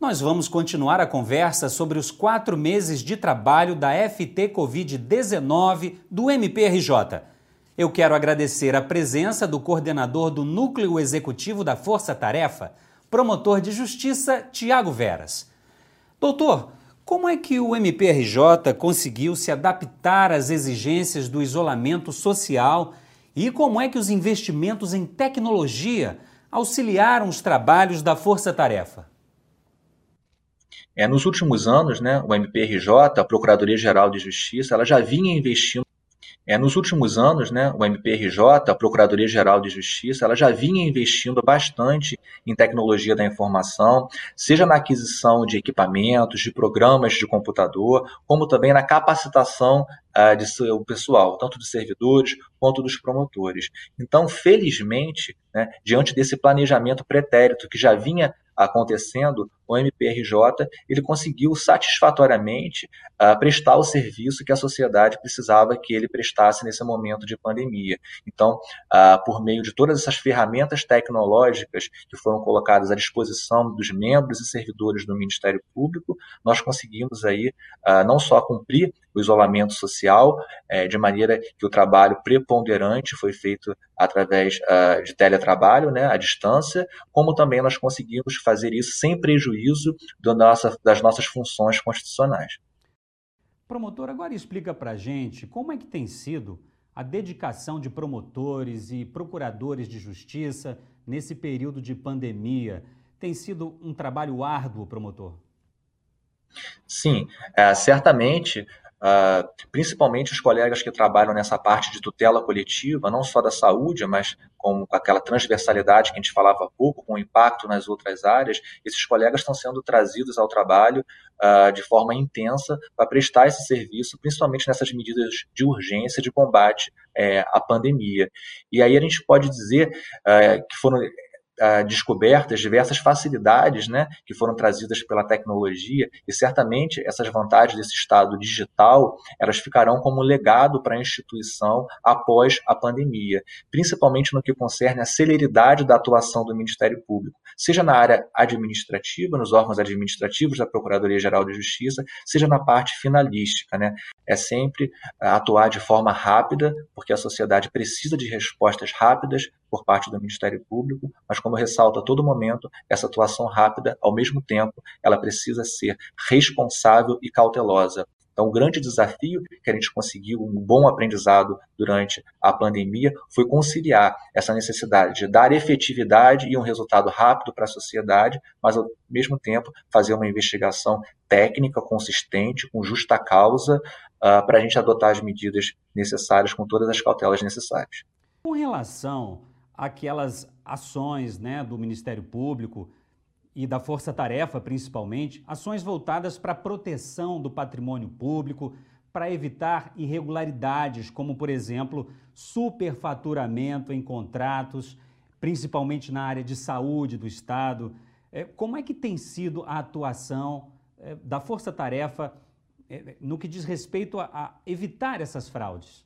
nós vamos continuar a conversa sobre os quatro meses de trabalho da FT Covid-19 do MPRJ. Eu quero agradecer a presença do coordenador do Núcleo Executivo da Força Tarefa, promotor de justiça Tiago Veras. Doutor, como é que o MPRJ conseguiu se adaptar às exigências do isolamento social e como é que os investimentos em tecnologia auxiliaram os trabalhos da Força Tarefa? É, nos últimos anos, né, o MPRJ, a Procuradoria-Geral de Justiça, ela já vinha investindo é, nos últimos anos, né, o MPRJ, a Procuradoria-Geral de Justiça, ela já vinha investindo bastante em tecnologia da informação, seja na aquisição de equipamentos, de programas de computador, como também na capacitação uh, de seu pessoal, tanto de servidores quanto dos promotores. Então, felizmente, né, diante desse planejamento pretérito que já vinha acontecendo, o MPRJ ele conseguiu satisfatoriamente uh, prestar o serviço que a sociedade precisava que ele prestasse nesse momento de pandemia. Então, uh, por meio de todas essas ferramentas tecnológicas que foram colocadas à disposição dos membros e servidores do Ministério Público, nós conseguimos aí uh, não só cumprir o isolamento social, eh, de maneira que o trabalho preponderante foi feito através de teletrabalho, né, à distância, como também nós conseguimos fazer isso sem prejuízo prejuízo nossa, das nossas funções constitucionais. Promotor, agora explica para a gente como é que tem sido a dedicação de promotores e procuradores de justiça nesse período de pandemia. Tem sido um trabalho árduo, promotor? Sim, é, certamente Uh, principalmente os colegas que trabalham nessa parte de tutela coletiva, não só da saúde, mas com aquela transversalidade que a gente falava há pouco, com impacto nas outras áreas, esses colegas estão sendo trazidos ao trabalho uh, de forma intensa para prestar esse serviço, principalmente nessas medidas de urgência de combate é, à pandemia. E aí a gente pode dizer uh, que foram descobertas diversas facilidades né, que foram trazidas pela tecnologia e certamente essas vantagens desse estado digital elas ficarão como legado para a instituição após a pandemia, principalmente no que concerne a celeridade da atuação do Ministério Público, seja na área administrativa, nos órgãos administrativos da Procuradoria-Geral de Justiça, seja na parte finalística. Né? É sempre atuar de forma rápida, porque a sociedade precisa de respostas rápidas por parte do Ministério Público, mas como ressalto a todo momento, essa atuação rápida, ao mesmo tempo, ela precisa ser responsável e cautelosa. Então, o grande desafio que a gente conseguiu, um bom aprendizado durante a pandemia, foi conciliar essa necessidade de dar efetividade e um resultado rápido para a sociedade, mas ao mesmo tempo fazer uma investigação técnica, consistente, com justa causa, uh, para a gente adotar as medidas necessárias com todas as cautelas necessárias. Com relação aquelas ações né, do Ministério Público e da Força Tarefa, principalmente, ações voltadas para a proteção do patrimônio público, para evitar irregularidades, como, por exemplo, superfaturamento em contratos, principalmente na área de saúde do Estado. É, como é que tem sido a atuação é, da Força Tarefa é, no que diz respeito a evitar essas fraudes?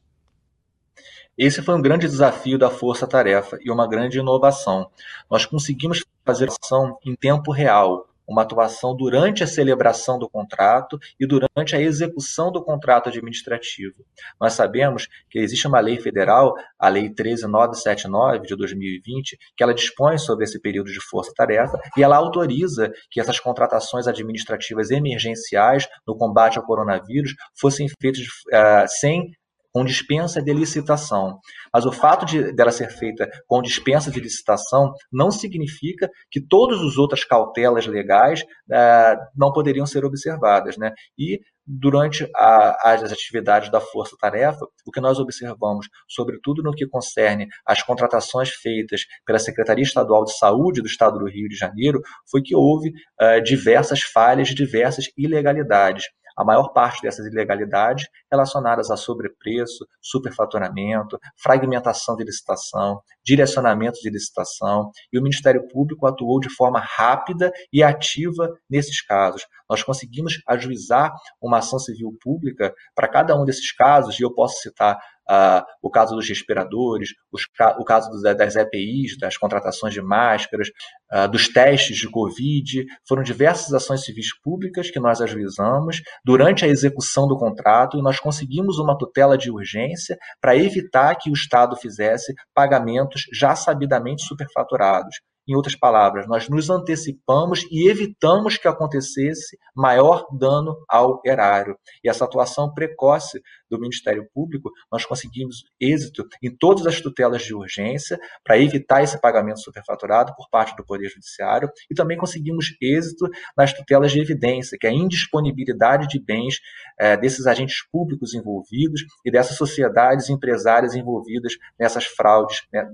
Esse foi um grande desafio da Força Tarefa e uma grande inovação. Nós conseguimos fazer ação em tempo real, uma atuação durante a celebração do contrato e durante a execução do contrato administrativo. Nós sabemos que existe uma lei federal, a Lei 13979 de 2020, que ela dispõe sobre esse período de força-tarefa e ela autoriza que essas contratações administrativas emergenciais no combate ao coronavírus fossem feitas uh, sem com dispensa de licitação. Mas o fato de dela ser feita com dispensa de licitação não significa que todas as outras cautelas legais uh, não poderiam ser observadas. Né? E durante a, as atividades da Força Tarefa, o que nós observamos, sobretudo no que concerne às contratações feitas pela Secretaria Estadual de Saúde do Estado do Rio de Janeiro, foi que houve uh, diversas falhas, diversas ilegalidades a maior parte dessas ilegalidades relacionadas a sobrepreço, superfaturamento, fragmentação de licitação, direcionamento de licitação, e o Ministério Público atuou de forma rápida e ativa nesses casos. Nós conseguimos ajuizar uma ação civil pública para cada um desses casos, e eu posso citar uh, o caso dos respiradores, os, o caso dos, das EPIs, das contratações de máscaras, uh, dos testes de Covid. Foram diversas ações civis públicas que nós ajuizamos durante a execução do contrato e nós conseguimos uma tutela de urgência para evitar que o Estado fizesse pagamentos já sabidamente superfaturados. Em outras palavras, nós nos antecipamos e evitamos que acontecesse maior dano ao erário. E essa atuação precoce do Ministério Público, nós conseguimos êxito em todas as tutelas de urgência para evitar esse pagamento superfaturado por parte do Poder Judiciário e também conseguimos êxito nas tutelas de evidência, que é a indisponibilidade de bens é, desses agentes públicos envolvidos e dessas sociedades empresárias envolvidas nessas fraudes, né,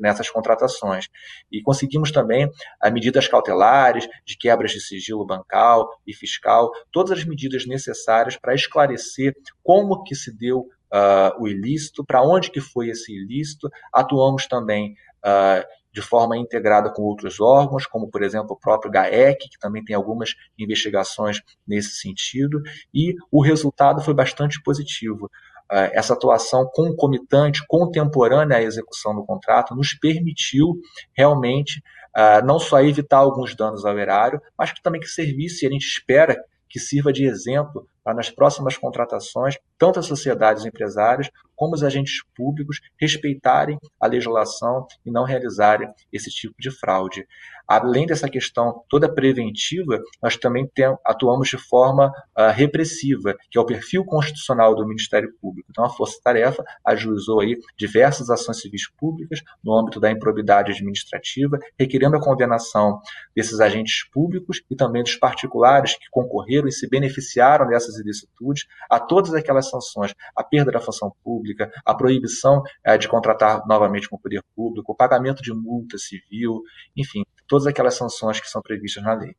nessas contratações. E conseguimos também as medidas cautelares de quebras de sigilo bancal e fiscal, todas as medidas necessárias para esclarecer como que se deu uh, o ilícito, para onde que foi esse ilícito. Atuamos também uh, de forma integrada com outros órgãos, como, por exemplo, o próprio GAEC, que também tem algumas investigações nesse sentido, e o resultado foi bastante positivo. Uh, essa atuação concomitante, contemporânea à execução do contrato, nos permitiu realmente uh, não só evitar alguns danos ao erário, mas que também que servisse, e a gente espera que sirva de exemplo nas próximas contratações, tanto as sociedades empresárias como os agentes públicos respeitarem a legislação e não realizarem esse tipo de fraude. Além dessa questão toda preventiva, nós também tem, atuamos de forma uh, repressiva, que é o perfil constitucional do Ministério Público. Então, a Força Tarefa ajuizou aí diversas ações civis públicas no âmbito da improbidade administrativa, requerendo a condenação desses agentes públicos e também dos particulares que concorreram e se beneficiaram dessas ilicitudes, a todas aquelas sanções, a perda da função pública, a proibição uh, de contratar novamente com o poder público, o pagamento de multa civil, enfim, todas aquelas sanções que são previstas na lei.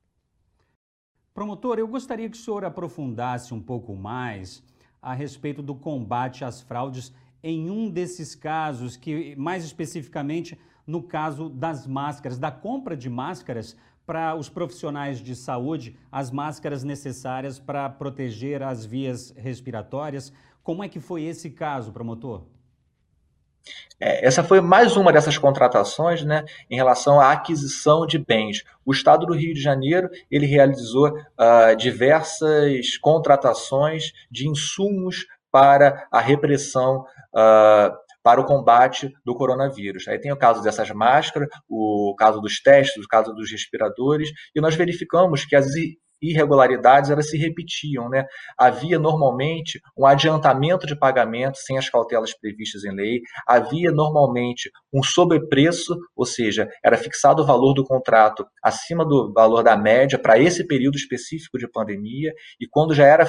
Promotor, eu gostaria que o senhor aprofundasse um pouco mais a respeito do combate às fraudes em um desses casos, que mais especificamente no caso das máscaras, da compra de máscaras para os profissionais de saúde, as máscaras necessárias para proteger as vias respiratórias. Como é que foi esse caso, promotor? É, essa foi mais uma dessas contratações né, em relação à aquisição de bens. O Estado do Rio de Janeiro ele realizou uh, diversas contratações de insumos para a repressão, uh, para o combate do coronavírus. Aí tem o caso dessas máscaras, o caso dos testes, o caso dos respiradores, e nós verificamos que as irregularidades elas se repetiam. Né? Havia normalmente um adiantamento de pagamento sem as cautelas previstas em lei, havia normalmente um sobrepreço, ou seja, era fixado o valor do contrato acima do valor da média para esse período específico de pandemia, e quando já era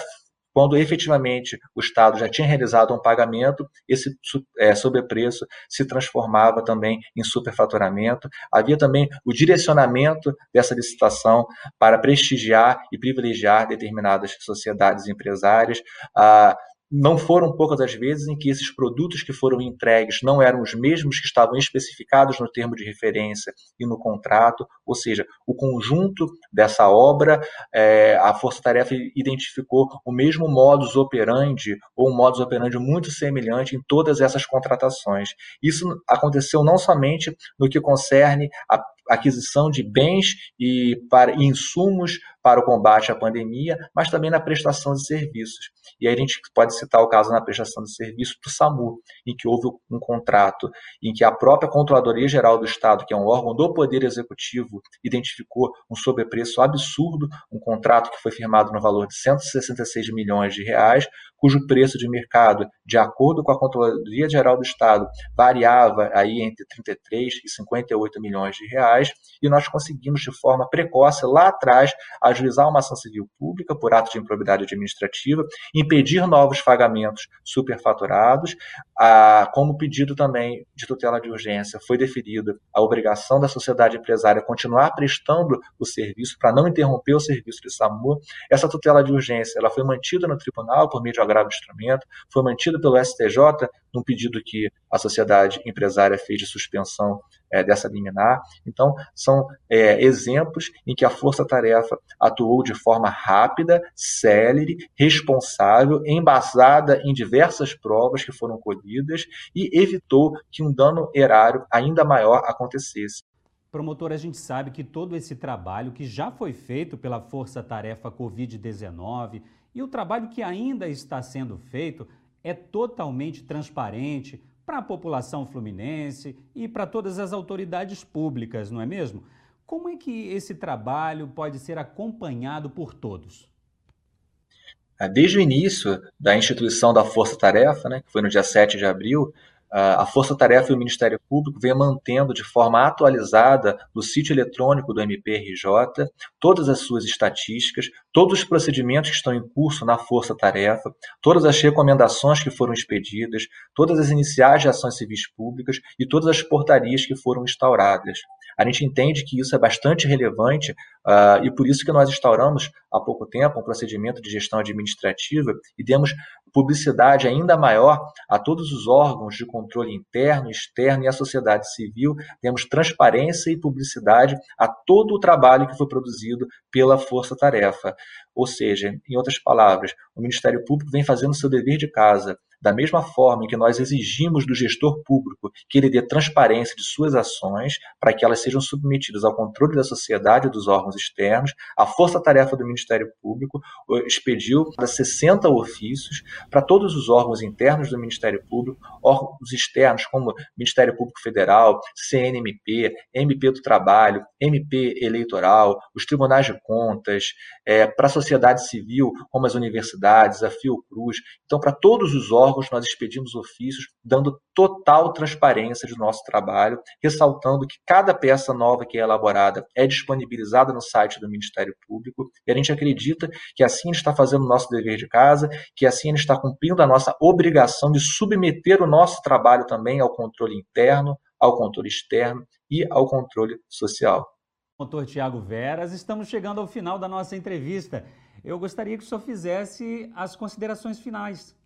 quando efetivamente o Estado já tinha realizado um pagamento, esse é, sobrepreço se transformava também em superfaturamento. Havia também o direcionamento dessa licitação para prestigiar e privilegiar determinadas sociedades empresárias. Ah, não foram poucas as vezes em que esses produtos que foram entregues não eram os mesmos que estavam especificados no termo de referência e no contrato, ou seja, o conjunto dessa obra, é, a Força Tarefa identificou o mesmo modus operandi ou um modus operandi muito semelhante em todas essas contratações. Isso aconteceu não somente no que concerne a aquisição de bens e para insumos para o combate à pandemia, mas também na prestação de serviços. E aí a gente pode citar o caso na prestação de serviço do SAMU, em que houve um contrato em que a própria Controladoria Geral do Estado, que é um órgão do Poder Executivo, identificou um sobrepreço absurdo, um contrato que foi firmado no valor de 166 milhões de reais, cujo preço de mercado, de acordo com a Controladoria Geral do Estado, variava aí entre 33 e 58 milhões de reais, e nós conseguimos de forma precoce lá atrás ajuizar uma ação civil pública por ato de improbidade administrativa, impedir novos pagamentos superfaturados, a, como pedido também de tutela de urgência foi deferida a obrigação da sociedade empresária continuar prestando o serviço para não interromper o serviço de SAMU. Essa tutela de urgência ela foi mantida no tribunal por meio de agravo de instrumento, foi mantida pelo STJ num pedido que a sociedade empresária fez de suspensão é, dessa liminar. Então, são é, exemplos em que a força-tarefa atuou de forma rápida, célere, responsável, embasada em diversas provas que foram colhidas e evitou que um dano erário ainda maior acontecesse. Promotor, a gente sabe que todo esse trabalho que já foi feito pela Força Tarefa Covid-19 e o trabalho que ainda está sendo feito é totalmente transparente para a população fluminense e para todas as autoridades públicas, não é mesmo? Como é que esse trabalho pode ser acompanhado por todos? Desde o início da instituição da Força Tarefa, né, que foi no dia 7 de abril, a Força Tarefa e o Ministério Público vem mantendo de forma atualizada no sítio eletrônico do MPRJ todas as suas estatísticas, todos os procedimentos que estão em curso na Força Tarefa, todas as recomendações que foram expedidas, todas as iniciais de ações civis públicas e todas as portarias que foram instauradas. A gente entende que isso é bastante relevante uh, e por isso que nós instauramos há pouco tempo um procedimento de gestão administrativa e demos publicidade ainda maior a todos os órgãos de controle interno, externo e a sociedade civil. Temos transparência e publicidade a todo o trabalho que foi produzido pela Força Tarefa. Ou seja, em outras palavras, o Ministério Público vem fazendo seu dever de casa da mesma forma que nós exigimos do gestor público que ele dê transparência de suas ações para que elas sejam submetidas ao controle da sociedade e dos órgãos externos, a força-tarefa do Ministério Público expediu 60 ofícios para todos os órgãos internos do Ministério Público, órgãos externos como Ministério Público Federal, CNMP, MP do Trabalho, MP Eleitoral, os tribunais de contas, é, para a sociedade civil, como as universidades, a Fiocruz. Então, para todos os órgãos, órgãos nós expedimos ofícios dando total transparência do nosso trabalho, ressaltando que cada peça nova que é elaborada é disponibilizada no site do Ministério Público e a gente acredita que assim a gente está fazendo o nosso dever de casa, que assim a gente está cumprindo a nossa obrigação de submeter o nosso trabalho também ao controle interno, ao controle externo e ao controle social. Doutor Tiago Veras, estamos chegando ao final da nossa entrevista. Eu gostaria que o senhor fizesse as considerações finais.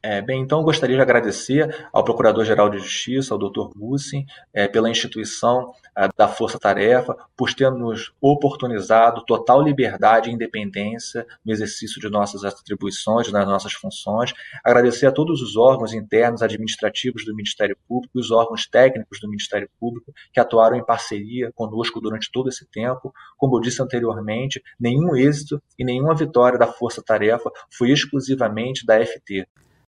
É, bem, então gostaria de agradecer ao Procurador-Geral de Justiça, ao Dr. Bussin, é, pela instituição é, da Força Tarefa, por ter nos oportunizado total liberdade e independência no exercício de nossas atribuições, das nossas funções. Agradecer a todos os órgãos internos administrativos do Ministério Público e os órgãos técnicos do Ministério Público que atuaram em parceria conosco durante todo esse tempo. Como eu disse anteriormente, nenhum êxito e nenhuma vitória da Força Tarefa foi exclusivamente da FT